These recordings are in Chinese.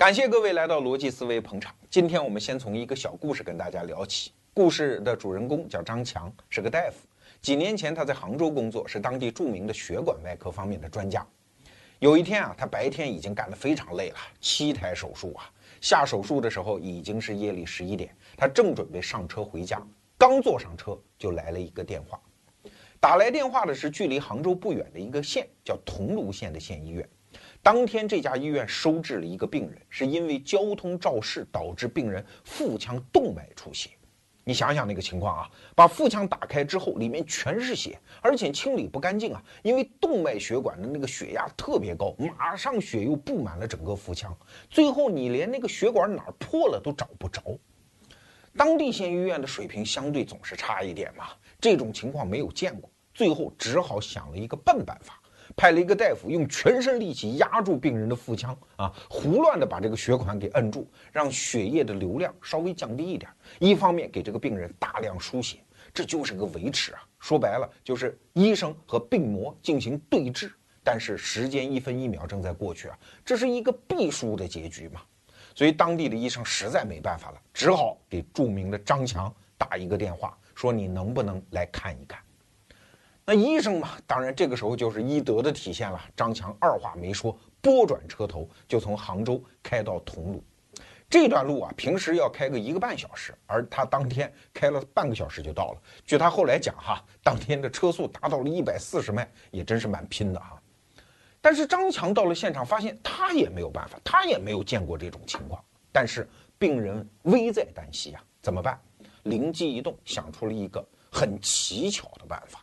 感谢各位来到逻辑思维捧场。今天我们先从一个小故事跟大家聊起。故事的主人公叫张强，是个大夫。几年前他在杭州工作，是当地著名的血管外科方面的专家。有一天啊，他白天已经干得非常累了，七台手术啊，下手术的时候已经是夜里十一点，他正准备上车回家，刚坐上车就来了一个电话。打来电话的是距离杭州不远的一个县，叫桐庐县的县医院。当天，这家医院收治了一个病人，是因为交通肇事导致病人腹腔动脉出血。你想想那个情况啊，把腹腔打开之后，里面全是血，而且清理不干净啊，因为动脉血管的那个血压特别高，马上血又布满了整个腹腔，最后你连那个血管哪儿破了都找不着。当地县医院的水平相对总是差一点嘛，这种情况没有见过，最后只好想了一个笨办法。派了一个大夫用全身力气压住病人的腹腔啊，胡乱的把这个血管给摁住，让血液的流量稍微降低一点。一方面给这个病人大量输血，这就是个维持啊。说白了就是医生和病魔进行对峙。但是时间一分一秒正在过去啊，这是一个必输的结局嘛。所以当地的医生实在没办法了，只好给著名的张强打一个电话，说你能不能来看一看。那医生嘛，当然这个时候就是医德的体现了。张强二话没说，拨转车头就从杭州开到桐庐。这段路啊，平时要开个一个半小时，而他当天开了半个小时就到了。据他后来讲哈，当天的车速达到了一百四十迈，也真是蛮拼的哈。但是张强到了现场，发现他也没有办法，他也没有见过这种情况。但是病人危在旦夕啊，怎么办？灵机一动，想出了一个很奇巧的办法。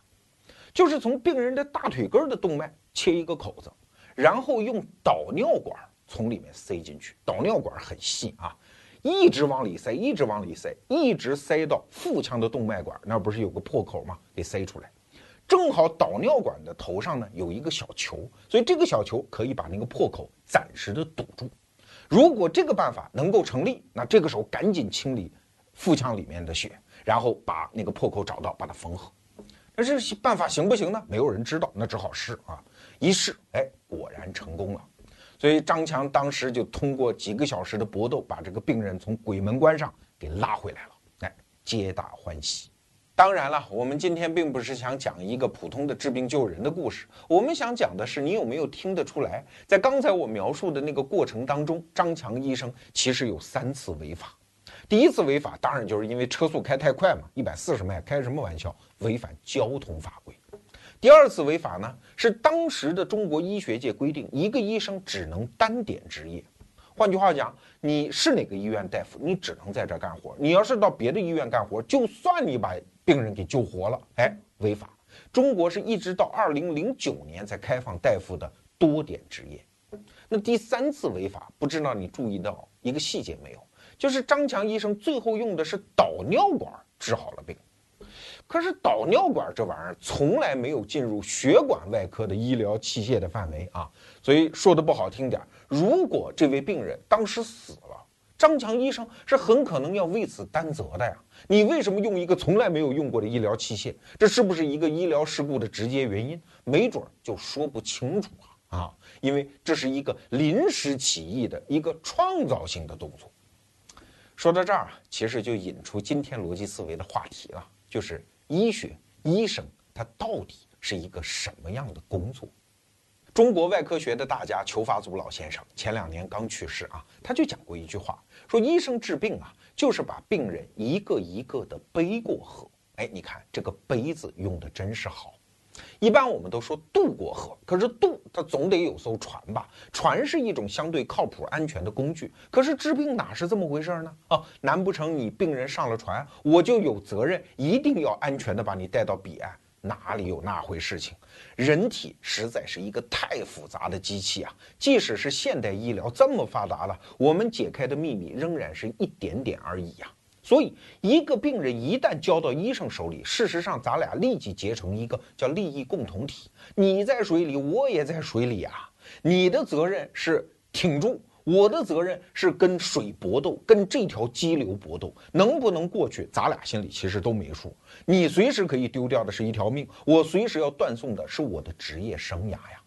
就是从病人的大腿根的动脉切一个口子，然后用导尿管从里面塞进去。导尿管很细啊，一直往里塞，一直往里塞，一直塞到腹腔的动脉管那不是有个破口吗？给塞出来。正好导尿管的头上呢有一个小球，所以这个小球可以把那个破口暂时的堵住。如果这个办法能够成立，那这个时候赶紧清理腹腔里面的血，然后把那个破口找到，把它缝合。那这办法行不行呢？没有人知道，那只好试啊！一试，哎，果然成功了。所以张强当时就通过几个小时的搏斗，把这个病人从鬼门关上给拉回来了，哎，皆大欢喜。当然了，我们今天并不是想讲一个普通的治病救人的故事，我们想讲的是，你有没有听得出来，在刚才我描述的那个过程当中，张强医生其实有三次违法。第一次违法，当然就是因为车速开太快嘛，一百四十迈，开什么玩笑？违反交通法规。第二次违法呢，是当时的中国医学界规定，一个医生只能单点执业。换句话讲，你是哪个医院大夫，你只能在这干活。你要是到别的医院干活，就算你把病人给救活了，哎，违法。中国是一直到二零零九年才开放大夫的多点执业。那第三次违法，不知道你注意到一个细节没有？就是张强医生最后用的是导尿管治好了病，可是导尿管这玩意儿从来没有进入血管外科的医疗器械的范围啊，所以说的不好听点，如果这位病人当时死了，张强医生是很可能要为此担责的呀。你为什么用一个从来没有用过的医疗器械？这是不是一个医疗事故的直接原因？没准儿就说不清楚啊啊，因为这是一个临时起意的一个创造性的动作。说到这儿啊，其实就引出今天逻辑思维的话题了，就是医学医生他到底是一个什么样的工作？中国外科学的大家裘法祖老先生前两年刚去世啊，他就讲过一句话，说医生治病啊，就是把病人一个一个的背过河。哎，你看这个“背”字用的真是好。一般我们都说渡过河，可是渡它总得有艘船吧？船是一种相对靠谱、安全的工具。可是治病哪是这么回事呢？哦，难不成你病人上了船，我就有责任一定要安全的把你带到彼岸？哪里有那回事情？人体实在是一个太复杂的机器啊！即使是现代医疗这么发达了，我们解开的秘密仍然是一点点而已呀。所以，一个病人一旦交到医生手里，事实上，咱俩立即结成一个叫利益共同体。你在水里，我也在水里啊。你的责任是挺住，我的责任是跟水搏斗，跟这条激流搏斗，能不能过去，咱俩心里其实都没数。你随时可以丢掉的是一条命，我随时要断送的是我的职业生涯呀。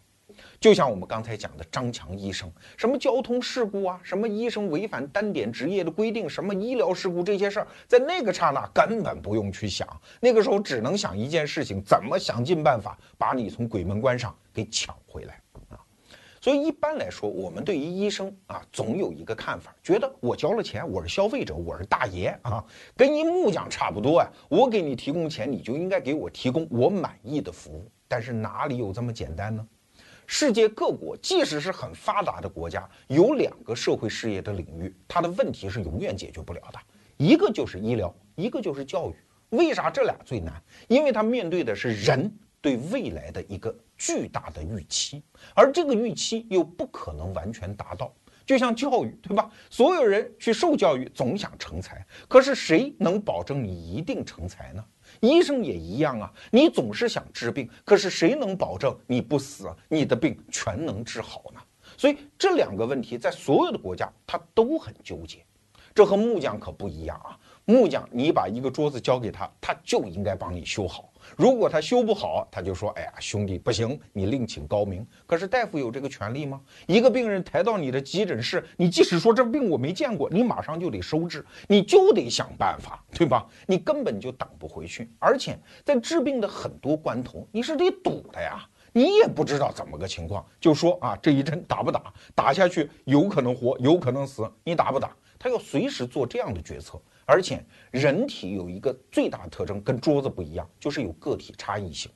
就像我们刚才讲的张强医生，什么交通事故啊，什么医生违反单点执业的规定，什么医疗事故这些事儿，在那个刹那根本不用去想，那个时候只能想一件事情：怎么想尽办法把你从鬼门关上给抢回来啊！所以一般来说，我们对于医生啊，总有一个看法，觉得我交了钱，我是消费者，我是大爷啊，跟一木匠差不多呀。我给你提供钱，你就应该给我提供我满意的服务。但是哪里有这么简单呢？世界各国，即使是很发达的国家，有两个社会事业的领域，它的问题是永远解决不了的。一个就是医疗，一个就是教育。为啥这俩最难？因为它面对的是人对未来的一个巨大的预期，而这个预期又不可能完全达到。就像教育，对吧？所有人去受教育，总想成才，可是谁能保证你一定成才呢？医生也一样啊，你总是想治病，可是谁能保证你不死，你的病全能治好呢？所以这两个问题在所有的国家，他都很纠结。这和木匠可不一样啊。木匠，你把一个桌子交给他，他就应该帮你修好。如果他修不好，他就说：“哎呀，兄弟，不行，你另请高明。”可是大夫有这个权利吗？一个病人抬到你的急诊室，你即使说这病我没见过，你马上就得收治，你就得想办法，对吧？你根本就挡不回去。而且在治病的很多关头，你是得赌的呀，你也不知道怎么个情况，就说啊，这一针打不打？打下去有可能活，有可能死，你打不打？他要随时做这样的决策。而且，人体有一个最大特征，跟桌子不一样，就是有个体差异性。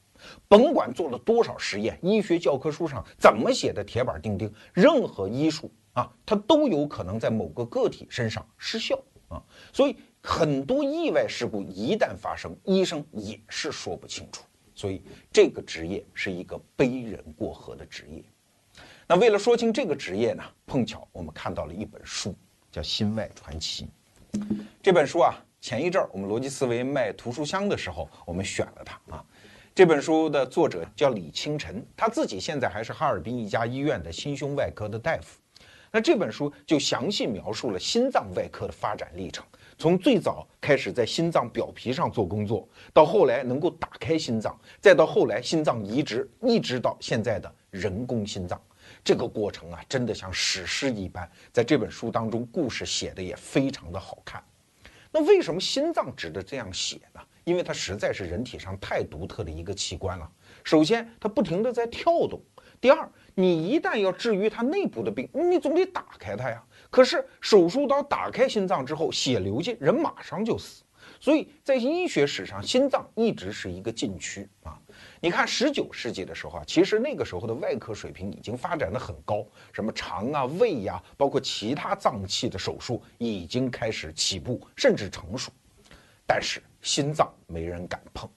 甭管做了多少实验，医学教科书上怎么写的铁板钉钉，任何医术啊，它都有可能在某个个体身上失效啊。所以，很多意外事故一旦发生，医生也是说不清楚。所以，这个职业是一个背人过河的职业。那为了说清这个职业呢，碰巧我们看到了一本书，叫《心外传奇》。这本书啊，前一阵儿我们逻辑思维卖图书箱的时候，我们选了它啊。这本书的作者叫李清晨，他自己现在还是哈尔滨一家医院的心胸外科的大夫。那这本书就详细描述了心脏外科的发展历程，从最早开始在心脏表皮上做工作，到后来能够打开心脏，再到后来心脏移植，一直到现在的人工心脏。这个过程啊，真的像史诗一般，在这本书当中，故事写的也非常的好看。那为什么心脏值得这样写呢？因为它实在是人体上太独特的一个器官了。首先，它不停的在跳动；第二，你一旦要治愈它内部的病，你总得打开它呀。可是手术刀打开心脏之后，血流进，人马上就死。所以在医学史上，心脏一直是一个禁区啊。你看，十九世纪的时候啊，其实那个时候的外科水平已经发展的很高，什么肠啊、胃呀，包括其他脏器的手术已经开始起步，甚至成熟。但是心脏没人敢碰。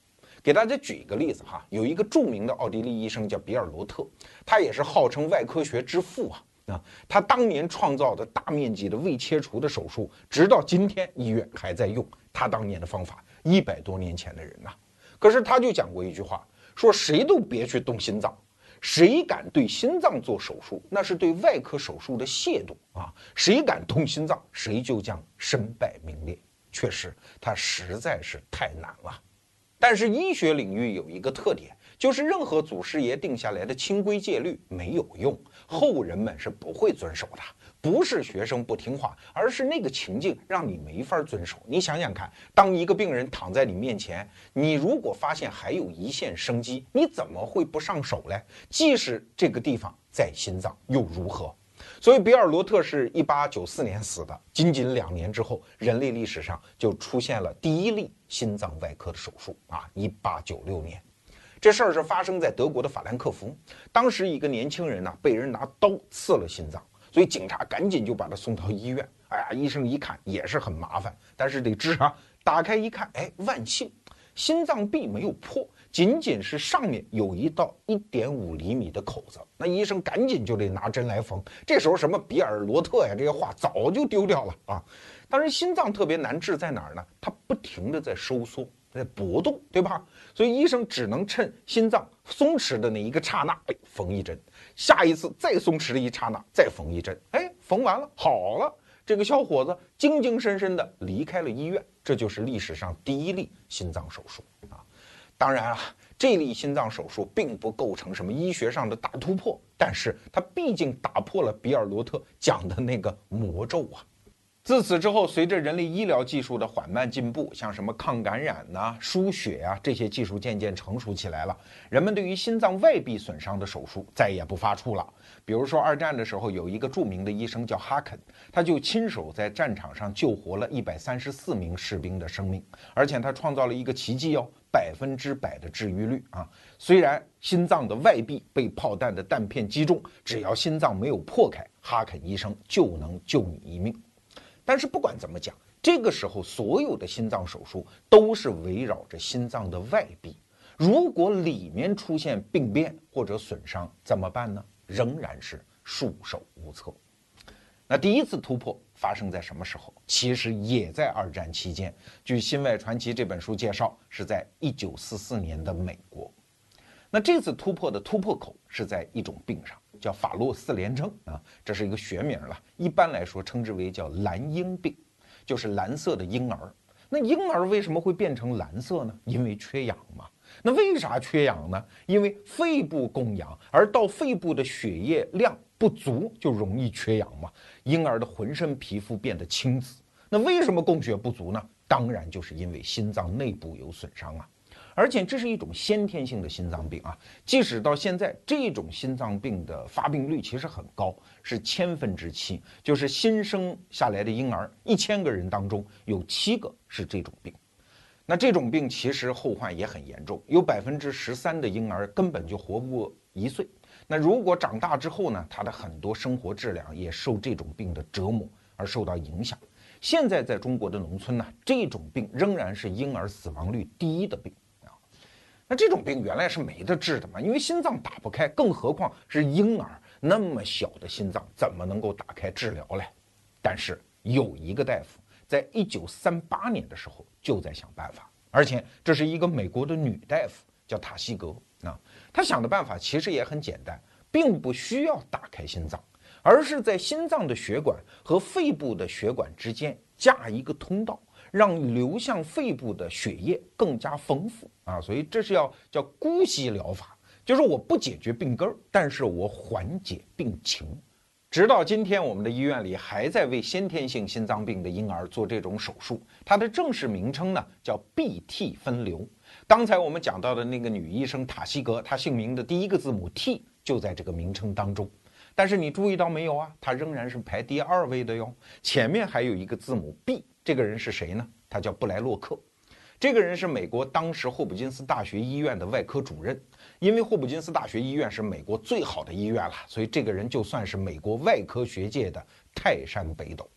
给大家举一个例子哈，有一个著名的奥地利医生叫比尔罗特，他也是号称外科学之父啊啊，他当年创造的大面积的胃切除的手术，直到今天医院还在用他当年的方法，一百多年前的人呐。可是他就讲过一句话。说谁都别去动心脏，谁敢对心脏做手术，那是对外科手术的亵渎啊！谁敢动心脏，谁就将身败名裂。确实，它实在是太难了。但是医学领域有一个特点，就是任何祖师爷定下来的清规戒律没有用，后人们是不会遵守的。不是学生不听话，而是那个情境让你没法遵守。你想想看，当一个病人躺在你面前，你如果发现还有一线生机，你怎么会不上手嘞？即使这个地方在心脏，又如何？所以，比尔罗特是一八九四年死的，仅仅两年之后，人类历史上就出现了第一例心脏外科的手术啊！一八九六年，这事儿是发生在德国的法兰克福，当时一个年轻人呢，被人拿刀刺了心脏。所以警察赶紧就把他送到医院。哎呀，医生一看也是很麻烦，但是得治啊。打开一看，哎，万幸，心脏壁没有破，仅仅是上面有一道一点五厘米的口子。那医生赶紧就得拿针来缝。这时候什么比尔罗特呀这些话早就丢掉了啊。当然，心脏特别难治在哪儿呢？它不停的在收缩，在搏动，对吧？所以医生只能趁心脏松弛的那一个刹那，哎，缝一针。下一次再松弛的一刹那，再缝一针，哎，缝完了，好了，这个小伙子精精神神的离开了医院，这就是历史上第一例心脏手术啊。当然啊，这例心脏手术并不构成什么医学上的大突破，但是它毕竟打破了比尔罗特讲的那个魔咒啊。自此之后，随着人类医疗技术的缓慢进步，像什么抗感染呐、输血啊这些技术渐渐成熟起来了，人们对于心脏外壁损伤的手术再也不发怵了。比如说，二战的时候，有一个著名的医生叫哈肯，他就亲手在战场上救活了一百三十四名士兵的生命，而且他创造了一个奇迹哦，百分之百的治愈率啊！虽然心脏的外壁被炮弹的弹片击中，只要心脏没有破开，哈肯医生就能救你一命。但是不管怎么讲，这个时候所有的心脏手术都是围绕着心脏的外壁。如果里面出现病变或者损伤，怎么办呢？仍然是束手无策。那第一次突破发生在什么时候？其实也在二战期间。据《心外传奇》这本书介绍，是在一九四四年的美国。那这次突破的突破口是在一种病上。叫法洛四联症啊，这是一个学名了。一般来说，称之为叫蓝婴病，就是蓝色的婴儿。那婴儿为什么会变成蓝色呢？因为缺氧嘛。那为啥缺氧呢？因为肺部供氧，而到肺部的血液量不足，就容易缺氧嘛。婴儿的浑身皮肤变得青紫。那为什么供血不足呢？当然就是因为心脏内部有损伤啊。而且这是一种先天性的心脏病啊，即使到现在，这种心脏病的发病率其实很高，是千分之七，就是新生下来的婴儿一千个人当中有七个是这种病。那这种病其实后患也很严重，有百分之十三的婴儿根本就活不过一岁。那如果长大之后呢，他的很多生活质量也受这种病的折磨而受到影响。现在在中国的农村呢，这种病仍然是婴儿死亡率第一的病。那这种病原来是没得治的嘛，因为心脏打不开，更何况是婴儿那么小的心脏，怎么能够打开治疗嘞？但是有一个大夫在一九三八年的时候就在想办法，而且这是一个美国的女大夫，叫塔西格。啊，她想的办法其实也很简单，并不需要打开心脏，而是在心脏的血管和肺部的血管之间架一个通道。让流向肺部的血液更加丰富啊，所以这是要叫姑息疗法，就是我不解决病根儿，但是我缓解病情。直到今天，我们的医院里还在为先天性心脏病的婴儿做这种手术，它的正式名称呢叫 BT 分流。刚才我们讲到的那个女医生塔西格，她姓名的第一个字母 T 就在这个名称当中。但是你注意到没有啊？她仍然是排第二位的哟，前面还有一个字母 B。这个人是谁呢？他叫布莱洛克。这个人是美国当时霍普金斯大学医院的外科主任。因为霍普金斯大学医院是美国最好的医院了，所以这个人就算是美国外科学界的泰山北斗。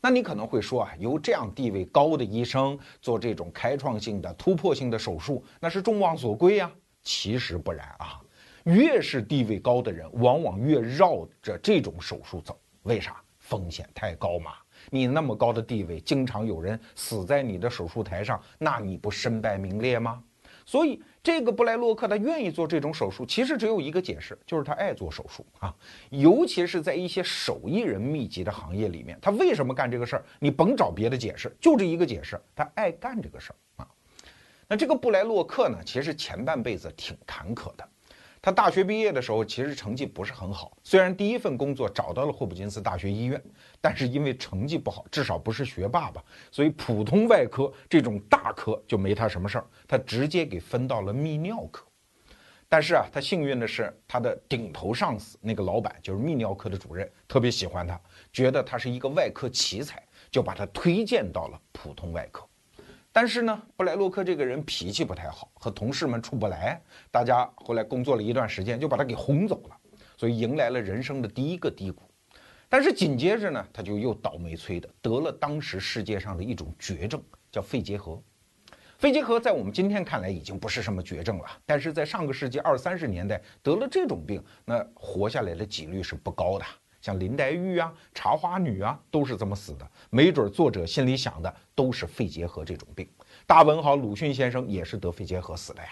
那你可能会说啊，由这样地位高的医生做这种开创性的、突破性的手术，那是众望所归呀。其实不然啊，越是地位高的人，往往越绕着这种手术走。为啥？风险太高嘛。你那么高的地位，经常有人死在你的手术台上，那你不身败名裂吗？所以这个布莱洛克他愿意做这种手术，其实只有一个解释，就是他爱做手术啊。尤其是在一些手艺人密集的行业里面，他为什么干这个事儿？你甭找别的解释，就这一个解释，他爱干这个事儿啊。那这个布莱洛克呢，其实前半辈子挺坎坷的。他大学毕业的时候，其实成绩不是很好。虽然第一份工作找到了霍普金斯大学医院，但是因为成绩不好，至少不是学霸吧，所以普通外科这种大科就没他什么事儿。他直接给分到了泌尿科。但是啊，他幸运的是，他的顶头上司那个老板就是泌尿科的主任，特别喜欢他，觉得他是一个外科奇才，就把他推荐到了普通外科。但是呢，布莱洛克这个人脾气不太好，和同事们处不来。大家后来工作了一段时间，就把他给轰走了，所以迎来了人生的第一个低谷。但是紧接着呢，他就又倒霉催的得了当时世界上的一种绝症，叫肺结核。肺结核在我们今天看来已经不是什么绝症了，但是在上个世纪二三十年代得了这种病，那活下来的几率是不高的。像林黛玉啊、茶花女啊，都是这么死的。没准作者心里想的都是肺结核这种病。大文豪鲁迅先生也是得肺结核死的呀。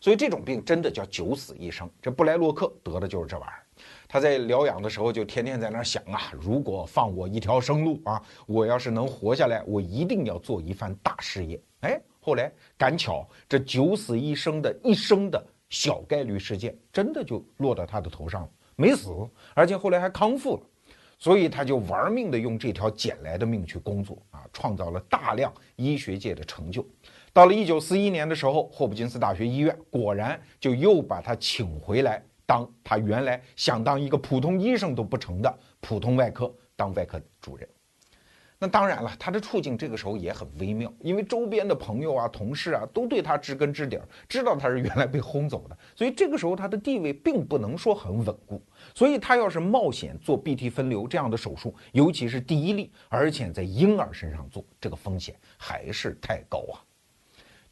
所以这种病真的叫九死一生。这布莱洛克得的就是这玩意儿。他在疗养的时候就天天在那想啊，如果放我一条生路啊，我要是能活下来，我一定要做一番大事业。哎，后来赶巧，这九死一生的一生的小概率事件，真的就落到他的头上了，没死，而且后来还康复了。所以他就玩命的用这条捡来的命去工作啊，创造了大量医学界的成就。到了一九四一年的时候，霍普金斯大学医院果然就又把他请回来，当他原来想当一个普通医生都不成的普通外科当外科主任。那当然了，他的处境这个时候也很微妙，因为周边的朋友啊、同事啊都对他知根知底儿，知道他是原来被轰走的，所以这个时候他的地位并不能说很稳固。所以他要是冒险做 BT 分流这样的手术，尤其是第一例，而且在婴儿身上做，这个风险还是太高啊。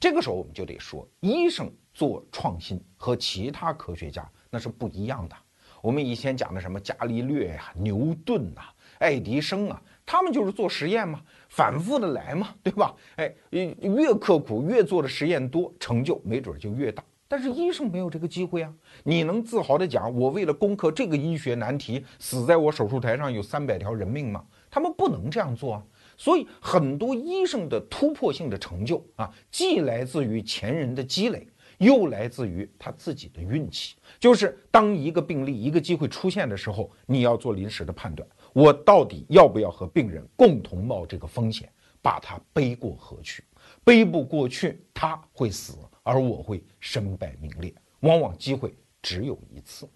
这个时候我们就得说，医生做创新和其他科学家那是不一样的。我们以前讲的什么伽利略呀、牛顿呐、爱迪生啊。他们就是做实验嘛，反复的来嘛，对吧？哎，越刻苦，越做的实验多，成就没准就越大。但是医生没有这个机会啊！你能自豪的讲，我为了攻克这个医学难题，死在我手术台上有三百条人命吗？他们不能这样做啊！所以很多医生的突破性的成就啊，既来自于前人的积累，又来自于他自己的运气。就是当一个病例、一个机会出现的时候，你要做临时的判断。我到底要不要和病人共同冒这个风险，把他背过河去？背不过去，他会死，而我会身败名裂。往往机会只有一次。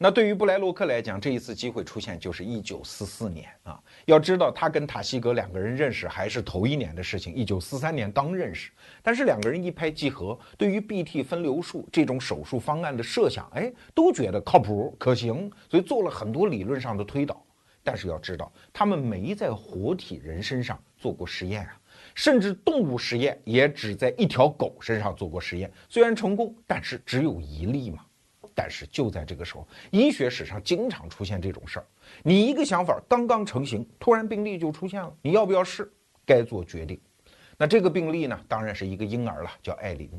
那对于布莱洛克来讲，这一次机会出现就是一九四四年啊。要知道，他跟塔西格两个人认识还是头一年的事情，一九四三年刚认识。但是两个人一拍即合，对于 BT 分流术这种手术方案的设想，哎，都觉得靠谱可行，所以做了很多理论上的推导。但是要知道，他们没在活体人身上做过实验啊，甚至动物实验也只在一条狗身上做过实验，虽然成功，但是只有一例嘛。但是就在这个时候，医学史上经常出现这种事儿：你一个想法刚刚成型，突然病例就出现了，你要不要试？该做决定。那这个病例呢，当然是一个婴儿了，叫艾琳。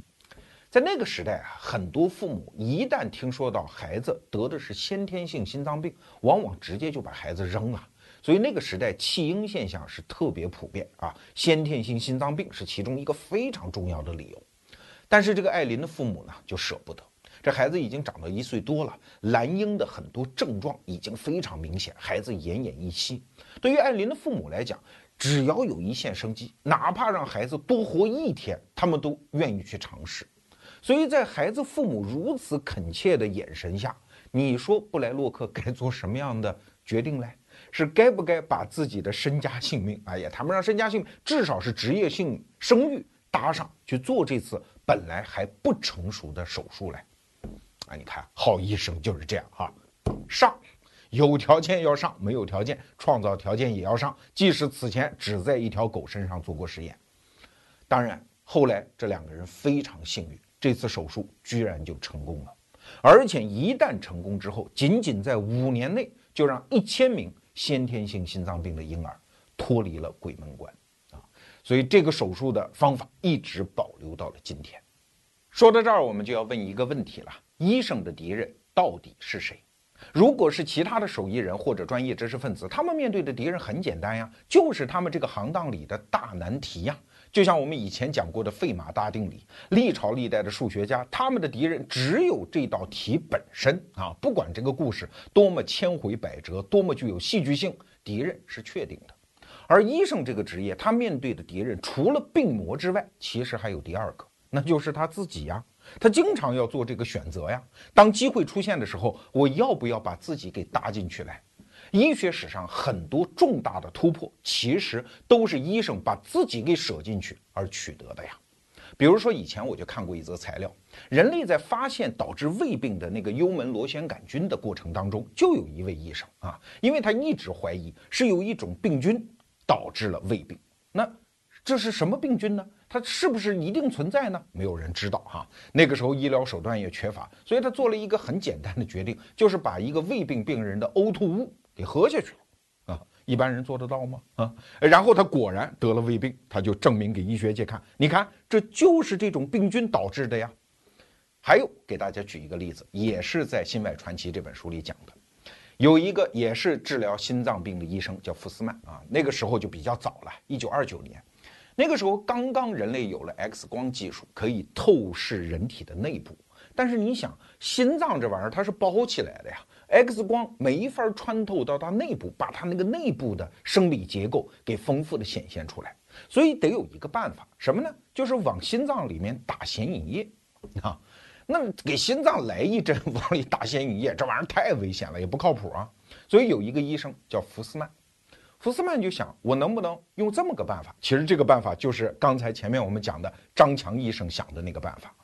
在那个时代啊，很多父母一旦听说到孩子得的是先天性心脏病，往往直接就把孩子扔了。所以那个时代弃婴现象是特别普遍啊，先天性心脏病是其中一个非常重要的理由。但是这个艾琳的父母呢，就舍不得。这孩子已经长到一岁多了，蓝英的很多症状已经非常明显，孩子奄奄一息。对于艾琳的父母来讲，只要有一线生机，哪怕让孩子多活一天，他们都愿意去尝试。所以在孩子父母如此恳切的眼神下，你说布莱洛克该做什么样的决定嘞？是该不该把自己的身家性命，哎呀，谈不上身家性命，至少是职业性声誉搭上去做这次本来还不成熟的手术来？啊，你看，好医生就是这样哈，上，有条件要上，没有条件创造条件也要上，即使此前只在一条狗身上做过实验。当然，后来这两个人非常幸运。这次手术居然就成功了，而且一旦成功之后，仅仅在五年内就让一千名先天性心脏病的婴儿脱离了鬼门关啊！所以这个手术的方法一直保留到了今天。说到这儿，我们就要问一个问题了：医生的敌人到底是谁？如果是其他的手艺人或者专业知识分子，他们面对的敌人很简单呀，就是他们这个行当里的大难题呀。就像我们以前讲过的费马大定理，历朝历代的数学家，他们的敌人只有这道题本身啊！不管这个故事多么千回百折，多么具有戏剧性，敌人是确定的。而医生这个职业，他面对的敌人除了病魔之外，其实还有第二个，那就是他自己呀。他经常要做这个选择呀。当机会出现的时候，我要不要把自己给搭进去来？医学史上很多重大的突破，其实都是医生把自己给舍进去而取得的呀。比如说，以前我就看过一则材料，人类在发现导致胃病的那个幽门螺旋杆菌的过程当中，就有一位医生啊，因为他一直怀疑是有一种病菌导致了胃病。那这是什么病菌呢？它是不是一定存在呢？没有人知道哈。那个时候医疗手段也缺乏，所以他做了一个很简单的决定，就是把一个胃病病人的呕吐物。给喝下去了啊！一般人做得到吗？啊！然后他果然得了胃病，他就证明给医学界看，你看这就是这种病菌导致的呀。还有给大家举一个例子，也是在《心外传奇》这本书里讲的，有一个也是治疗心脏病的医生叫福斯曼啊，那个时候就比较早了，一九二九年，那个时候刚刚人类有了 X 光技术，可以透视人体的内部。但是你想，心脏这玩意儿它是包起来的呀，X 光没法穿透到它内部，把它那个内部的生理结构给丰富的显现出来。所以得有一个办法，什么呢？就是往心脏里面打显影液啊。那给心脏来一针，往里打显影液，这玩意儿太危险了，也不靠谱啊。所以有一个医生叫福斯曼，福斯曼就想，我能不能用这么个办法？其实这个办法就是刚才前面我们讲的张强医生想的那个办法，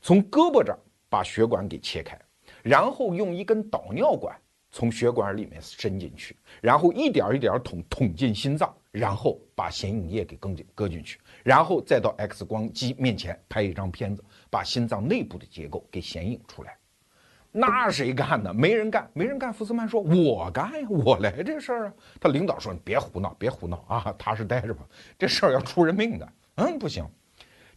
从胳膊这儿把血管给切开，然后用一根导尿管从血管里面伸进去，然后一点一点捅捅进心脏，然后把显影液给搁进搁进去，然后再到 X 光机面前拍一张片子。把心脏内部的结构给显影出来，那谁干呢？没人干，没人干。福斯曼说：“我干呀，我来这事儿啊。”他领导说：“你别胡闹，别胡闹啊，踏实待着吧，这事儿要出人命的。”嗯，不行。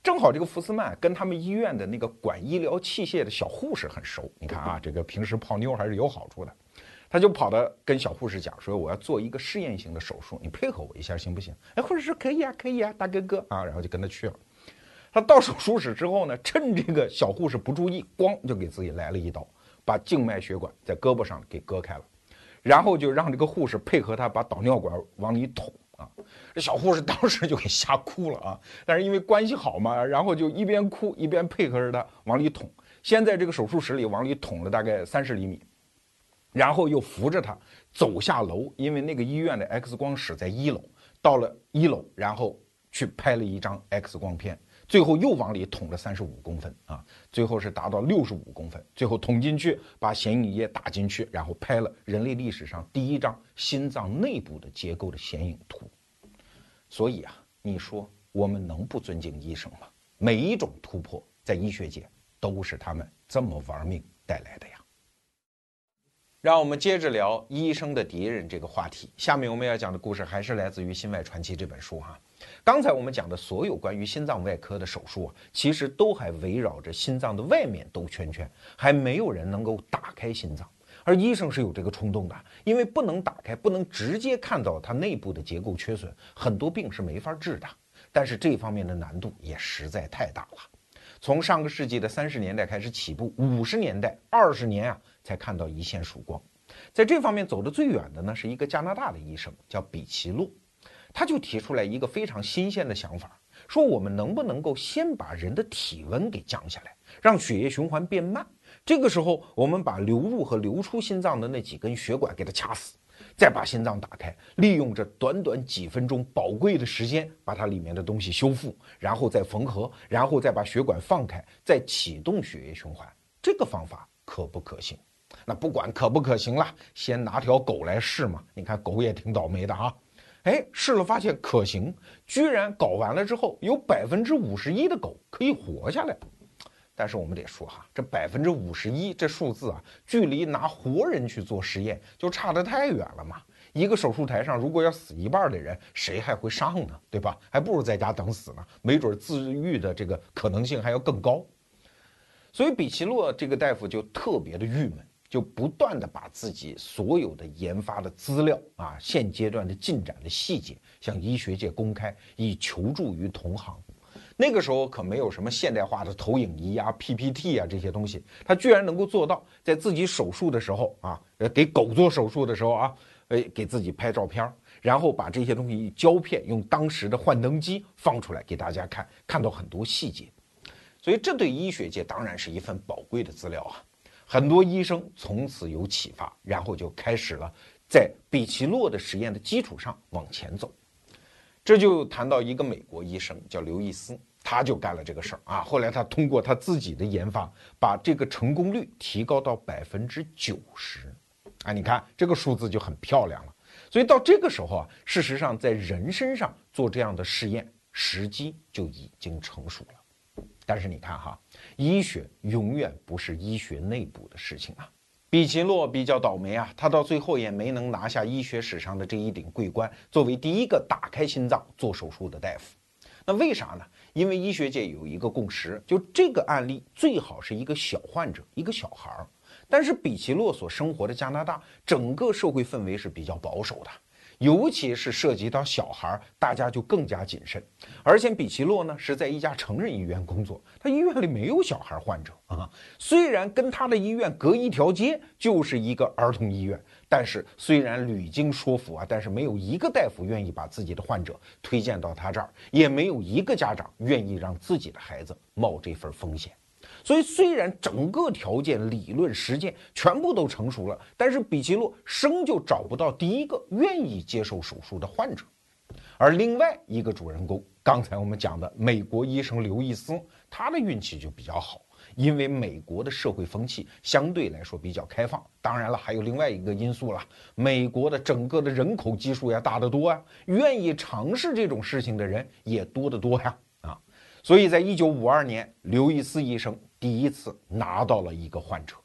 正好这个福斯曼跟他们医院的那个管医疗器械的小护士很熟，你看啊，这个平时泡妞还是有好处的。他就跑到跟小护士讲说：“我要做一个试验性的手术，你配合我一下行不行？”哎，护士说：“可以啊，可以啊，大哥哥啊。”然后就跟他去了。他到手术室之后呢，趁这个小护士不注意，咣就给自己来了一刀，把静脉血管在胳膊上给割开了，然后就让这个护士配合他把导尿管往里捅啊。这小护士当时就给吓哭了啊，但是因为关系好嘛，然后就一边哭一边配合着他往里捅。先在这个手术室里往里捅了大概三十厘米，然后又扶着他走下楼，因为那个医院的 X 光室在一楼，到了一楼，然后去拍了一张 X 光片。最后又往里捅了三十五公分啊，最后是达到六十五公分。最后捅进去，把显影液打进去，然后拍了人类历史上第一张心脏内部的结构的显影图。所以啊，你说我们能不尊敬医生吗？每一种突破在医学界都是他们这么玩命带来的呀。让我们接着聊医生的敌人这个话题。下面我们要讲的故事还是来自于《心外传奇》这本书哈。刚才我们讲的所有关于心脏外科的手术啊，其实都还围绕着心脏的外面兜圈圈，还没有人能够打开心脏。而医生是有这个冲动的，因为不能打开，不能直接看到它内部的结构缺损，很多病是没法治的。但是这方面的难度也实在太大了。从上个世纪的三十年代开始起步，五十年代二十年啊，才看到一线曙光。在这方面走得最远的呢，是一个加拿大的医生，叫比奇洛。他就提出来一个非常新鲜的想法，说我们能不能够先把人的体温给降下来，让血液循环变慢。这个时候，我们把流入和流出心脏的那几根血管给它掐死，再把心脏打开，利用这短短几分钟宝贵的时间，把它里面的东西修复，然后再缝合，然后再把血管放开，再启动血液循环。这个方法可不可行？那不管可不可行了，先拿条狗来试嘛。你看狗也挺倒霉的啊。哎，试了发现可行，居然搞完了之后，有百分之五十一的狗可以活下来。但是我们得说哈，这百分之五十一这数字啊，距离拿活人去做实验就差得太远了嘛。一个手术台上如果要死一半的人，谁还会上呢？对吧？还不如在家等死呢，没准自愈的这个可能性还要更高。所以比奇洛这个大夫就特别的郁闷。就不断的把自己所有的研发的资料啊，现阶段的进展的细节向医学界公开，以求助于同行。那个时候可没有什么现代化的投影仪啊、PPT 啊这些东西，他居然能够做到在自己手术的时候啊，呃，给狗做手术的时候啊，哎，给自己拍照片，然后把这些东西胶片用当时的幻灯机放出来给大家看，看到很多细节。所以这对医学界当然是一份宝贵的资料啊。很多医生从此有启发，然后就开始了在比奇洛的实验的基础上往前走。这就谈到一个美国医生叫刘易斯，他就干了这个事儿啊。后来他通过他自己的研发，把这个成功率提高到百分之九十。啊，你看这个数字就很漂亮了。所以到这个时候啊，事实上在人身上做这样的试验时机就已经成熟了。但是你看哈。医学永远不是医学内部的事情啊！比奇洛比较倒霉啊，他到最后也没能拿下医学史上的这一顶桂冠，作为第一个打开心脏做手术的大夫。那为啥呢？因为医学界有一个共识，就这个案例最好是一个小患者，一个小孩儿。但是比奇洛所生活的加拿大，整个社会氛围是比较保守的，尤其是涉及到小孩，大家就更加谨慎。而且比奇洛呢是在一家成人医院工作，他医院里没有小孩患者啊。虽然跟他的医院隔一条街就是一个儿童医院，但是虽然屡经说服啊，但是没有一个大夫愿意把自己的患者推荐到他这儿，也没有一个家长愿意让自己的孩子冒这份风险。所以，虽然整个条件、理论、实践全部都成熟了，但是比奇洛生就找不到第一个愿意接受手术的患者。而另外一个主人公，刚才我们讲的美国医生刘易斯，他的运气就比较好，因为美国的社会风气相对来说比较开放。当然了，还有另外一个因素了，美国的整个的人口基数要大得多啊，愿意尝试这种事情的人也多得多呀。啊，所以在一九五二年，刘易斯医生。第一次拿到了一个患者，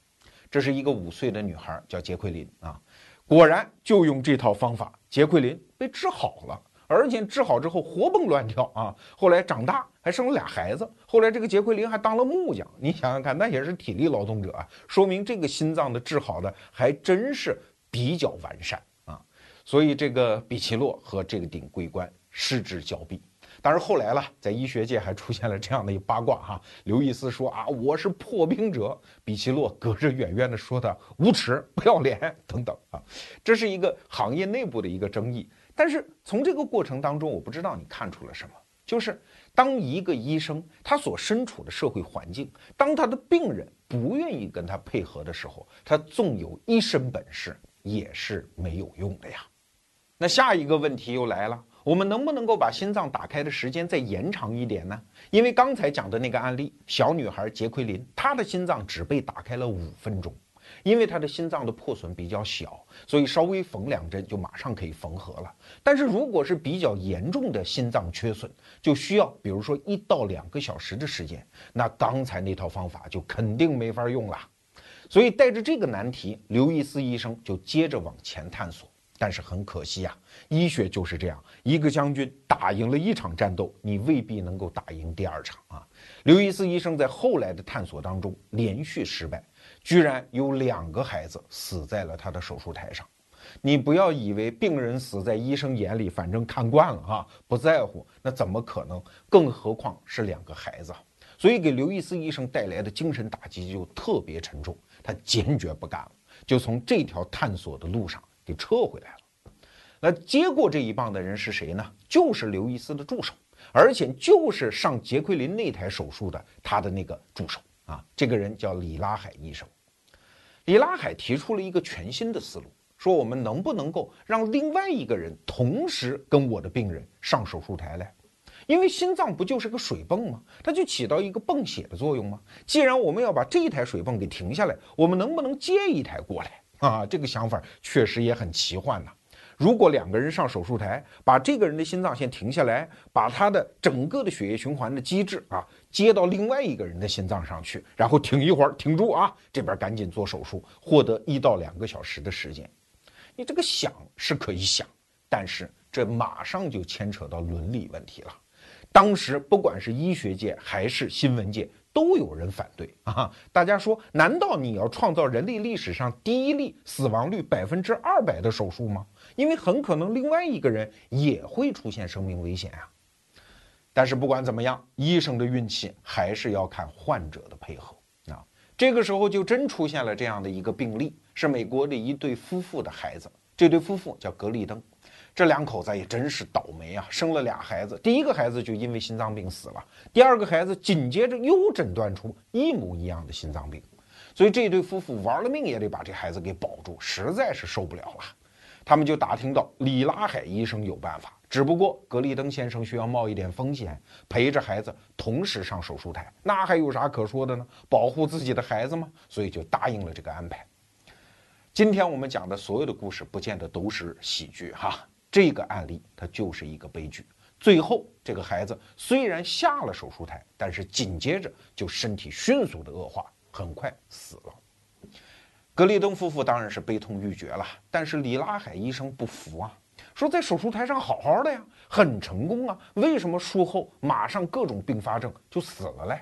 这是一个五岁的女孩，叫杰奎琳啊。果然就用这套方法，杰奎琳被治好了，而且治好之后活蹦乱跳啊。后来长大还生了俩孩子，后来这个杰奎琳还当了木匠。你想想看，那也是体力劳动者啊，说明这个心脏的治好的还真是比较完善啊。所以这个比奇洛和这个顶桂冠失之交臂。当然后来了，在医学界还出现了这样的一八卦哈。刘易斯说啊，我是破冰者。比奇洛隔着远远的说他无耻、不要脸等等啊。这是一个行业内部的一个争议。但是从这个过程当中，我不知道你看出了什么，就是当一个医生他所身处的社会环境，当他的病人不愿意跟他配合的时候，他纵有一身本事也是没有用的呀。那下一个问题又来了。我们能不能够把心脏打开的时间再延长一点呢？因为刚才讲的那个案例，小女孩杰奎琳，她的心脏只被打开了五分钟，因为她的心脏的破损比较小，所以稍微缝两针就马上可以缝合了。但是如果是比较严重的心脏缺损，就需要比如说一到两个小时的时间，那刚才那套方法就肯定没法用了。所以带着这个难题，刘易斯医生就接着往前探索。但是很可惜呀，医学就是这样，一个将军打赢了一场战斗，你未必能够打赢第二场啊。刘易斯医生在后来的探索当中连续失败，居然有两个孩子死在了他的手术台上。你不要以为病人死在医生眼里，反正看惯了哈，不在乎，那怎么可能？更何况是两个孩子，所以给刘易斯医生带来的精神打击就特别沉重，他坚决不干了，就从这条探索的路上。给撤回来了。那接过这一棒的人是谁呢？就是刘易斯的助手，而且就是上杰奎琳那台手术的他的那个助手啊。这个人叫李拉海医生。李拉海提出了一个全新的思路，说我们能不能够让另外一个人同时跟我的病人上手术台来？因为心脏不就是个水泵吗？它就起到一个泵血的作用吗？既然我们要把这一台水泵给停下来，我们能不能接一台过来？啊，这个想法确实也很奇幻呐。如果两个人上手术台，把这个人的心脏先停下来，把他的整个的血液循环的机制啊接到另外一个人的心脏上去，然后停一会儿，停住啊，这边赶紧做手术，获得一到两个小时的时间。你这个想是可以想，但是这马上就牵扯到伦理问题了。当时不管是医学界还是新闻界。都有人反对啊！大家说，难道你要创造人类历史上第一例死亡率百分之二百的手术吗？因为很可能另外一个人也会出现生命危险啊！但是不管怎么样，医生的运气还是要看患者的配合啊！这个时候就真出现了这样的一个病例，是美国的一对夫妇的孩子，这对夫妇叫格利登。这两口子也真是倒霉啊，生了俩孩子，第一个孩子就因为心脏病死了，第二个孩子紧接着又诊断出一模一样的心脏病，所以这对夫妇玩了命也得把这孩子给保住，实在是受不了了。他们就打听到李拉海医生有办法，只不过格利登先生需要冒一点风险，陪着孩子同时上手术台，那还有啥可说的呢？保护自己的孩子吗？所以就答应了这个安排。今天我们讲的所有的故事，不见得都是喜剧哈。这个案例它就是一个悲剧，最后这个孩子虽然下了手术台，但是紧接着就身体迅速的恶化，很快死了。格列登夫妇当然是悲痛欲绝了，但是李拉海医生不服啊，说在手术台上好好的呀，很成功啊，为什么术后马上各种并发症就死了嘞？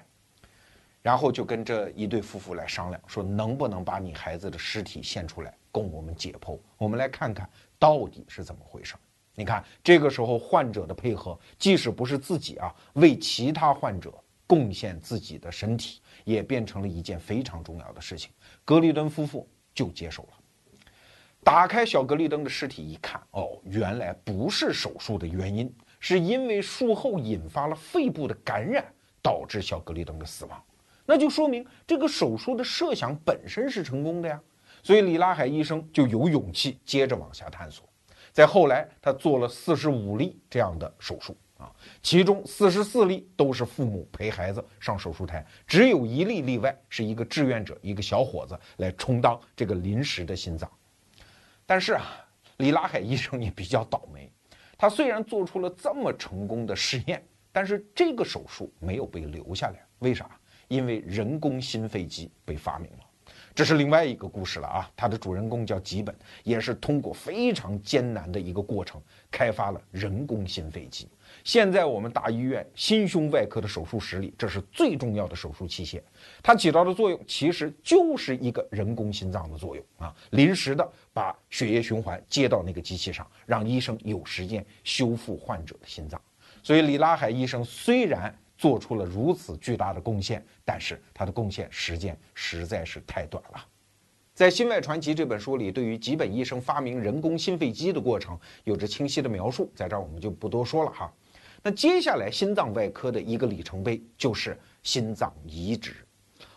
然后就跟这一对夫妇来商量，说能不能把你孩子的尸体献出来供我们解剖，我们来看看。到底是怎么回事？你看，这个时候患者的配合，即使不是自己啊，为其他患者贡献自己的身体，也变成了一件非常重要的事情。格里登夫妇就接受了。打开小格里登的尸体一看，哦，原来不是手术的原因，是因为术后引发了肺部的感染，导致小格里登的死亡。那就说明这个手术的设想本身是成功的呀。所以李拉海医生就有勇气接着往下探索。在后来，他做了四十五例这样的手术啊，其中四十四例都是父母陪孩子上手术台，只有一例例外，是一个志愿者，一个小伙子来充当这个临时的心脏。但是啊，李拉海医生也比较倒霉，他虽然做出了这么成功的试验，但是这个手术没有被留下来，为啥？因为人工心肺机被发明了。这是另外一个故事了啊！它的主人公叫吉本，也是通过非常艰难的一个过程开发了人工心肺机。现在我们大医院心胸外科的手术室里，这是最重要的手术器械。它起到的作用其实就是一个人工心脏的作用啊，临时的把血液循环接到那个机器上，让医生有时间修复患者的心脏。所以李拉海医生虽然。做出了如此巨大的贡献，但是他的贡献时间实在是太短了。在《心外传奇》这本书里，对于吉本医生发明人工心肺机的过程有着清晰的描述，在这儿我们就不多说了哈。那接下来，心脏外科的一个里程碑就是心脏移植。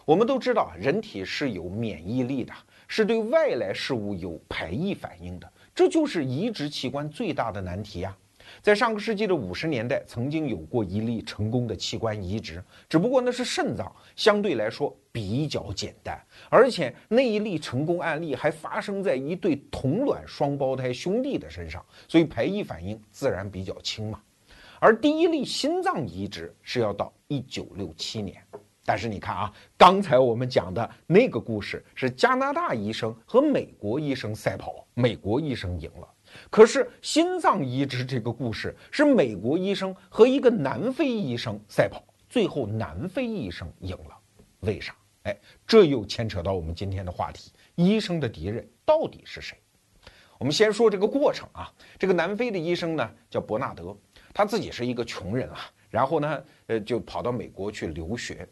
我们都知道，人体是有免疫力的，是对外来事物有排异反应的，这就是移植器官最大的难题呀。在上个世纪的五十年代，曾经有过一例成功的器官移植，只不过那是肾脏，相对来说比较简单，而且那一例成功案例还发生在一对同卵双胞胎兄弟的身上，所以排异反应自然比较轻嘛。而第一例心脏移植是要到一九六七年，但是你看啊，刚才我们讲的那个故事是加拿大医生和美国医生赛跑，美国医生赢了。可是心脏移植这个故事是美国医生和一个南非医生赛跑，最后南非医生赢了，为啥？哎，这又牵扯到我们今天的话题：医生的敌人到底是谁？我们先说这个过程啊。这个南非的医生呢叫伯纳德，他自己是一个穷人啊，然后呢，呃，就跑到美国去留学。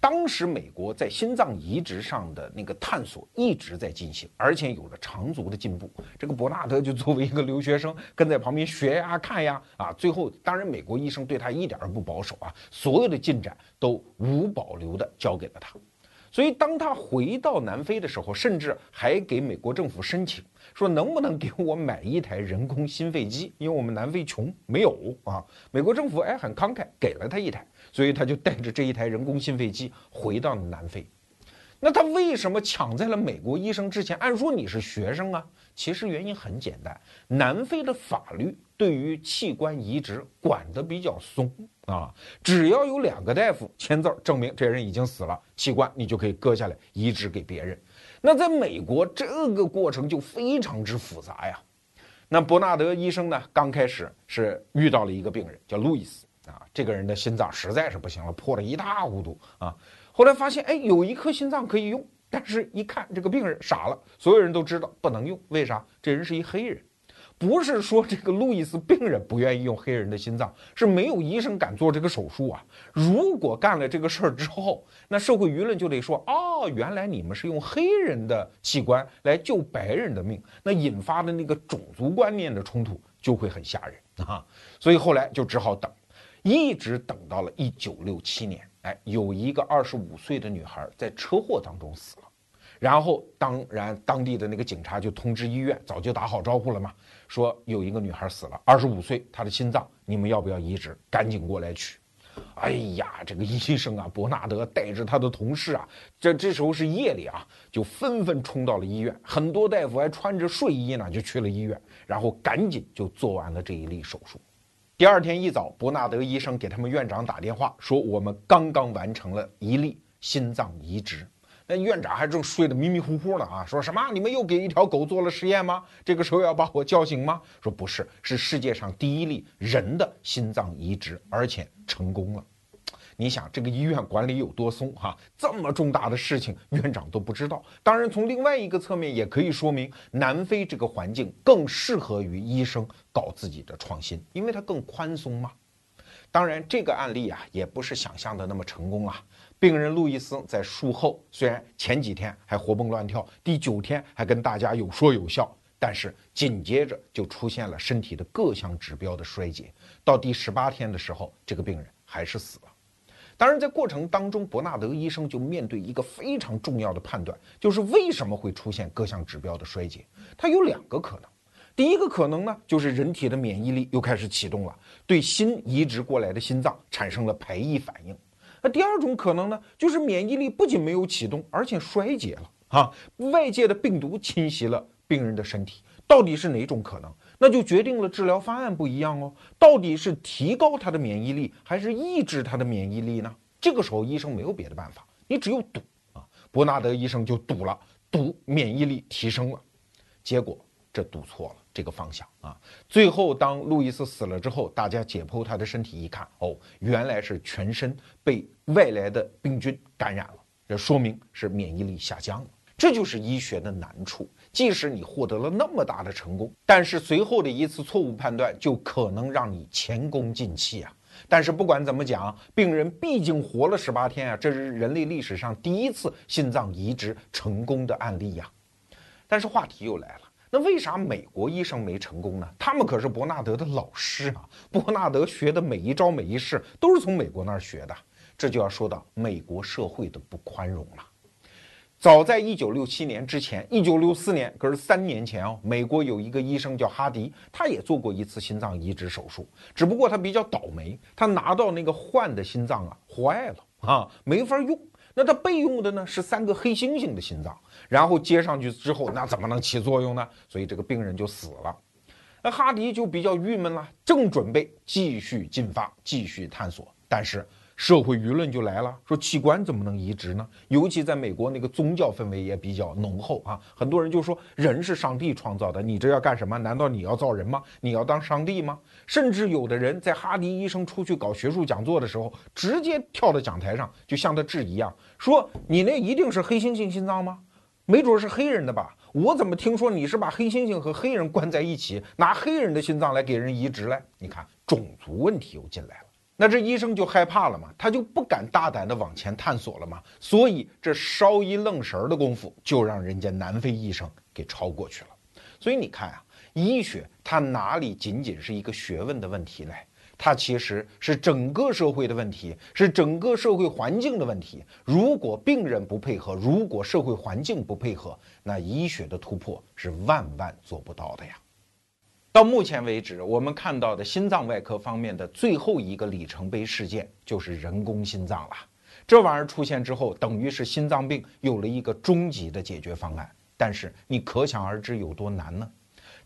当时美国在心脏移植上的那个探索一直在进行，而且有了长足的进步。这个伯纳德就作为一个留学生，跟在旁边学呀、看呀，啊，最后当然美国医生对他一点儿不保守啊，所有的进展都无保留的交给了他。所以当他回到南非的时候，甚至还给美国政府申请。说能不能给我买一台人工心肺机？因为我们南非穷，没有啊。美国政府哎很慷慨，给了他一台，所以他就带着这一台人工心肺机回到了南非。那他为什么抢在了美国医生之前？按说你是学生啊。其实原因很简单，南非的法律对于器官移植管得比较松啊，只要有两个大夫签字证明这人已经死了，器官你就可以割下来移植给别人。那在美国，这个过程就非常之复杂呀。那伯纳德医生呢，刚开始是遇到了一个病人，叫路易斯啊。这个人的心脏实在是不行了，破了一塌糊涂啊。后来发现，哎，有一颗心脏可以用，但是一看这个病人傻了，所有人都知道不能用，为啥？这人是一黑人。不是说这个路易斯病人不愿意用黑人的心脏，是没有医生敢做这个手术啊。如果干了这个事儿之后，那社会舆论就得说：哦，原来你们是用黑人的器官来救白人的命，那引发的那个种族观念的冲突就会很吓人啊。所以后来就只好等，一直等到了一九六七年，哎，有一个二十五岁的女孩在车祸当中死了。然后，当然，当地的那个警察就通知医院，早就打好招呼了嘛，说有一个女孩死了，二十五岁，她的心脏，你们要不要移植？赶紧过来取。哎呀，这个医生啊，伯纳德带着他的同事啊，这这时候是夜里啊，就纷纷冲到了医院，很多大夫还穿着睡衣呢，就去了医院，然后赶紧就做完了这一例手术。第二天一早，伯纳德医生给他们院长打电话说，我们刚刚完成了一例心脏移植。那院长还正睡得迷迷糊糊呢啊！说什么？你们又给一条狗做了实验吗？这个时候要把我叫醒吗？说不是，是世界上第一例人的心脏移植，而且成功了。你想这个医院管理有多松哈？这么重大的事情，院长都不知道。当然，从另外一个侧面也可以说明，南非这个环境更适合于医生搞自己的创新，因为它更宽松嘛。当然，这个案例啊，也不是想象的那么成功啊。病人路易斯在术后虽然前几天还活蹦乱跳，第九天还跟大家有说有笑，但是紧接着就出现了身体的各项指标的衰竭。到第十八天的时候，这个病人还是死了。当然，在过程当中，伯纳德医生就面对一个非常重要的判断，就是为什么会出现各项指标的衰竭？它有两个可能。第一个可能呢，就是人体的免疫力又开始启动了，对新移植过来的心脏产生了排异反应。那第二种可能呢，就是免疫力不仅没有启动，而且衰竭了啊！外界的病毒侵袭了病人的身体，到底是哪种可能？那就决定了治疗方案不一样哦，到底是提高他的免疫力，还是抑制他的免疫力呢？这个时候医生没有别的办法，你只有赌啊！伯纳德医生就赌了，赌免疫力提升了，结果这赌错了这个方向啊！最后当路易斯死了之后，大家解剖他的身体一看，哦，原来是全身被外来的病菌感染了，这说明是免疫力下降了，这就是医学的难处。即使你获得了那么大的成功，但是随后的一次错误判断就可能让你前功尽弃啊！但是不管怎么讲，病人毕竟活了十八天啊，这是人类历史上第一次心脏移植成功的案例呀。但是话题又来了，那为啥美国医生没成功呢？他们可是伯纳德的老师啊，伯纳德学的每一招每一式都是从美国那儿学的，这就要说到美国社会的不宽容了。早在一九六七年之前，一九六四年可是三年前哦。美国有一个医生叫哈迪，他也做过一次心脏移植手术，只不过他比较倒霉，他拿到那个换的心脏啊坏了啊，没法用。那他备用的呢是三个黑猩猩的心脏，然后接上去之后，那怎么能起作用呢？所以这个病人就死了。那哈迪就比较郁闷了，正准备继续进发，继续探索，但是。社会舆论就来了，说器官怎么能移植呢？尤其在美国，那个宗教氛围也比较浓厚啊。很多人就说人是上帝创造的，你这要干什么？难道你要造人吗？你要当上帝吗？甚至有的人在哈迪医生出去搞学术讲座的时候，直接跳到讲台上，就向他质疑一样，说你那一定是黑猩猩心脏吗？没准是黑人的吧？我怎么听说你是把黑猩猩和黑人关在一起，拿黑人的心脏来给人移植嘞？你看种族问题又进来了。那这医生就害怕了嘛，他就不敢大胆的往前探索了嘛，所以这稍一愣神儿的功夫，就让人家南非医生给超过去了。所以你看啊，医学它哪里仅仅是一个学问的问题嘞？它其实是整个社会的问题，是整个社会环境的问题。如果病人不配合，如果社会环境不配合，那医学的突破是万万做不到的呀。到目前为止，我们看到的心脏外科方面的最后一个里程碑事件，就是人工心脏了。这玩意儿出现之后，等于是心脏病有了一个终极的解决方案。但是你可想而知有多难呢？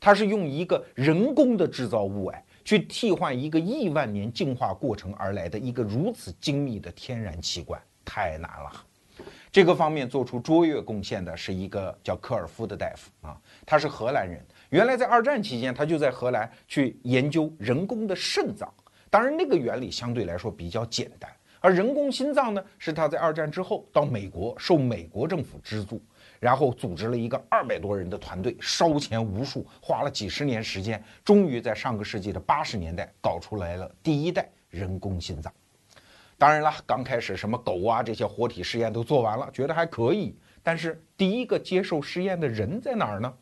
它是用一个人工的制造物哎，去替换一个亿万年进化过程而来的一个如此精密的天然器官，太难了。这个方面做出卓越贡献的是一个叫科尔夫的大夫啊，他是荷兰人。原来在二战期间，他就在荷兰去研究人工的肾脏，当然那个原理相对来说比较简单。而人工心脏呢，是他在二战之后到美国受美国政府资助，然后组织了一个二百多人的团队，烧钱无数，花了几十年时间，终于在上个世纪的八十年代搞出来了第一代人工心脏。当然了，刚开始什么狗啊这些活体试验都做完了，觉得还可以，但是第一个接受试验的人在哪儿呢？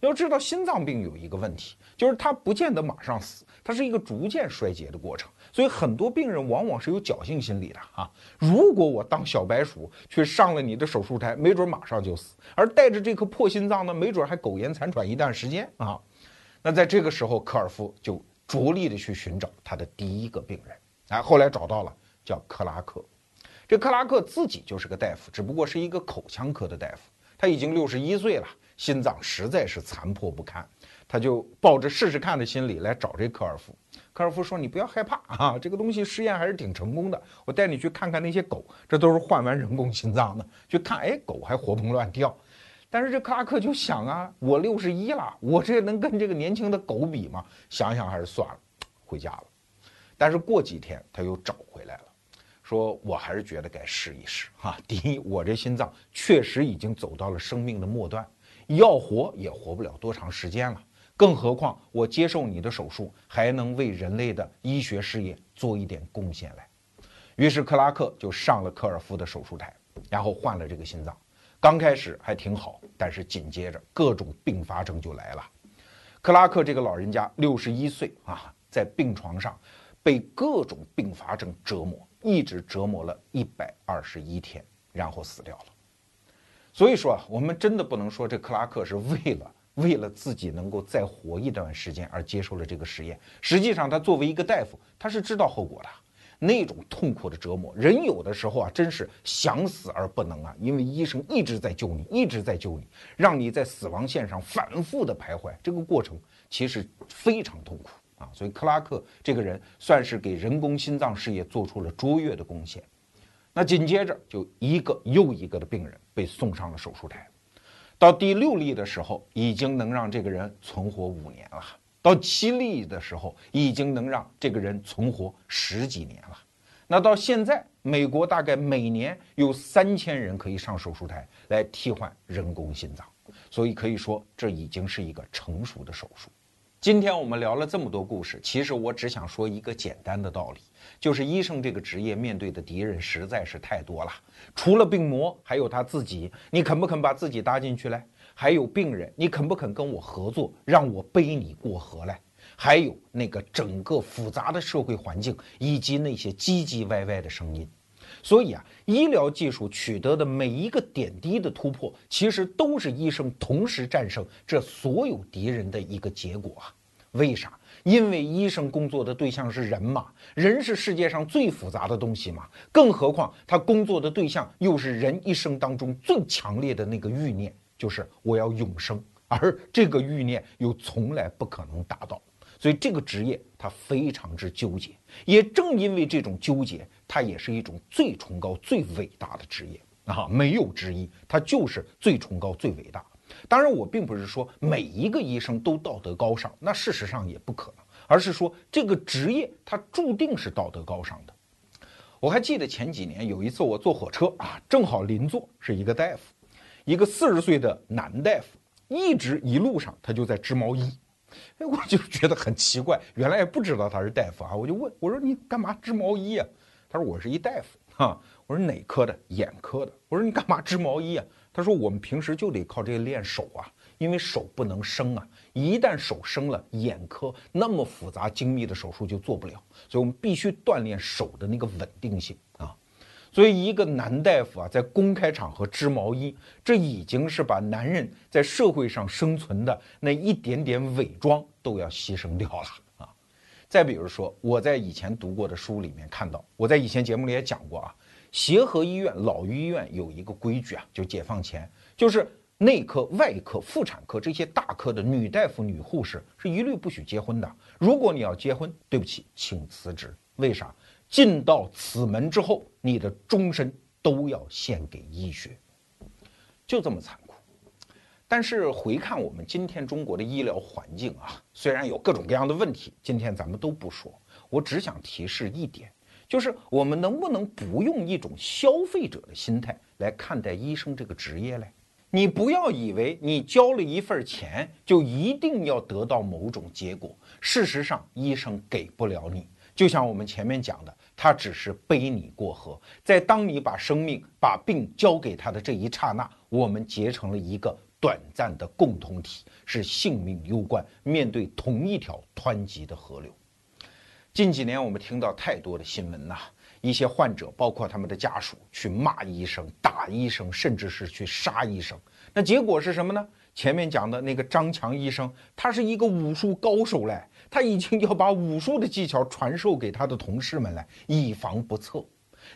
要知道，心脏病有一个问题，就是它不见得马上死，它是一个逐渐衰竭的过程。所以很多病人往往是有侥幸心理的啊。如果我当小白鼠去上了你的手术台，没准马上就死；而带着这颗破心脏呢，没准还苟延残喘一段时间啊。那在这个时候，科尔夫就着力的去寻找他的第一个病人，哎，后来找到了，叫克拉克。这克拉克自己就是个大夫，只不过是一个口腔科的大夫，他已经六十一岁了。心脏实在是残破不堪，他就抱着试试看的心理来找这科尔夫。科尔夫说：“你不要害怕啊，这个东西实验还是挺成功的。我带你去看看那些狗，这都是换完人工心脏的，去看，哎，狗还活蹦乱跳。但是这克拉克就想啊，我六十一了，我这能跟这个年轻的狗比吗？想想还是算了，回家了。但是过几天他又找回来了。”说我还是觉得该试一试哈。第一，我这心脏确实已经走到了生命的末端，要活也活不了多长时间了。更何况我接受你的手术，还能为人类的医学事业做一点贡献来。于是克拉克就上了科尔夫的手术台，然后换了这个心脏。刚开始还挺好，但是紧接着各种并发症就来了。克拉克这个老人家六十一岁啊，在病床上被各种并发症折磨，一直折磨了一百二十一天，然后死掉了。所以说啊，我们真的不能说这克拉克是为了。为了自己能够再活一段时间而接受了这个实验，实际上他作为一个大夫，他是知道后果的。那种痛苦的折磨，人有的时候啊，真是想死而不能啊，因为医生一直在救你，一直在救你，让你在死亡线上反复的徘徊，这个过程其实非常痛苦啊。所以克拉克这个人算是给人工心脏事业做出了卓越的贡献。那紧接着就一个又一个的病人被送上了手术台。到第六例的时候，已经能让这个人存活五年了；到七例的时候，已经能让这个人存活十几年了。那到现在，美国大概每年有三千人可以上手术台来替换人工心脏，所以可以说这已经是一个成熟的手术。今天我们聊了这么多故事，其实我只想说一个简单的道理，就是医生这个职业面对的敌人实在是太多了。除了病魔，还有他自己，你肯不肯把自己搭进去嘞？还有病人，你肯不肯跟我合作，让我背你过河嘞？还有那个整个复杂的社会环境，以及那些唧唧歪歪的声音。所以啊，医疗技术取得的每一个点滴的突破，其实都是医生同时战胜这所有敌人的一个结果啊！为啥？因为医生工作的对象是人嘛，人是世界上最复杂的东西嘛，更何况他工作的对象又是人一生当中最强烈的那个欲念，就是我要永生，而这个欲念又从来不可能达到。所以这个职业它非常之纠结，也正因为这种纠结，它也是一种最崇高、最伟大的职业啊，没有之一，它就是最崇高、最伟大。当然，我并不是说每一个医生都道德高尚，那事实上也不可能，而是说这个职业它注定是道德高尚的。我还记得前几年有一次我坐火车啊，正好邻座是一个大夫，一个四十岁的男大夫，一直一路上他就在织毛衣。哎，我就觉得很奇怪，原来也不知道他是大夫啊。我就问我说：“你干嘛织毛衣啊？”他说：“我是一大夫啊。”我说：“哪科的？眼科的。”我说：“你干嘛织毛衣啊？”他说：“我们平时就得靠这个练手啊，因为手不能生啊，一旦手生了，眼科那么复杂精密的手术就做不了，所以我们必须锻炼手的那个稳定性啊。”所以，一个男大夫啊，在公开场合织毛衣，这已经是把男人在社会上生存的那一点点伪装都要牺牲掉了啊！再比如说，我在以前读过的书里面看到，我在以前节目里也讲过啊，协和医院老医院有一个规矩啊，就解放前，就是内科、外科、妇产科这些大科的女大夫、女护士是一律不许结婚的。如果你要结婚，对不起，请辞职。为啥？进到此门之后，你的终身都要献给医学，就这么残酷。但是回看我们今天中国的医疗环境啊，虽然有各种各样的问题，今天咱们都不说。我只想提示一点，就是我们能不能不用一种消费者的心态来看待医生这个职业嘞？你不要以为你交了一份钱就一定要得到某种结果，事实上医生给不了你。就像我们前面讲的。他只是背你过河，在当你把生命、把病交给他的这一刹那，我们结成了一个短暂的共同体，是性命攸关，面对同一条湍急的河流。近几年我们听到太多的新闻呐，一些患者，包括他们的家属，去骂医生、打医生，甚至是去杀医生。那结果是什么呢？前面讲的那个张强医生，他是一个武术高手嘞。他已经要把武术的技巧传授给他的同事们来，以防不测。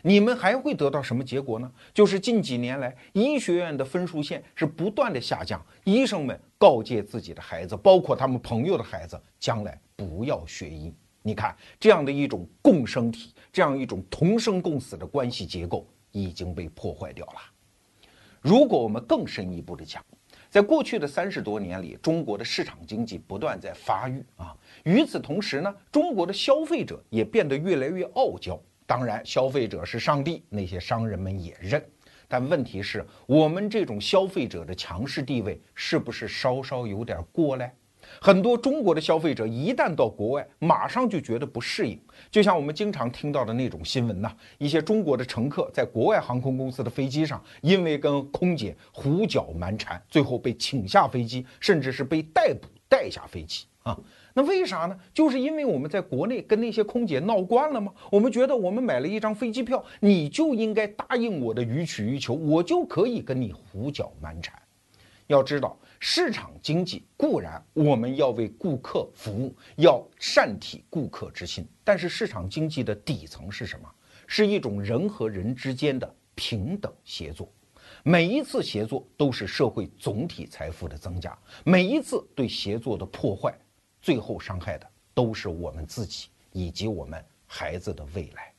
你们还会得到什么结果呢？就是近几年来，医学院的分数线是不断的下降。医生们告诫自己的孩子，包括他们朋友的孩子，将来不要学医。你看，这样的一种共生体，这样一种同生共死的关系结构已经被破坏掉了。如果我们更深一步的讲，在过去的三十多年里，中国的市场经济不断在发育啊。与此同时呢，中国的消费者也变得越来越傲娇。当然，消费者是上帝，那些商人们也认。但问题是我们这种消费者的强势地位是不是稍稍有点过嘞？很多中国的消费者一旦到国外，马上就觉得不适应。就像我们经常听到的那种新闻呐，一些中国的乘客在国外航空公司的飞机上，因为跟空姐胡搅蛮缠，最后被请下飞机，甚至是被逮捕带下飞机啊。那为啥呢？就是因为我们在国内跟那些空姐闹惯了吗？我们觉得我们买了一张飞机票，你就应该答应我的予取予求，我就可以跟你胡搅蛮缠。要知道。市场经济固然我们要为顾客服务，要善体顾客之心，但是市场经济的底层是什么？是一种人和人之间的平等协作。每一次协作都是社会总体财富的增加，每一次对协作的破坏，最后伤害的都是我们自己以及我们孩子的未来。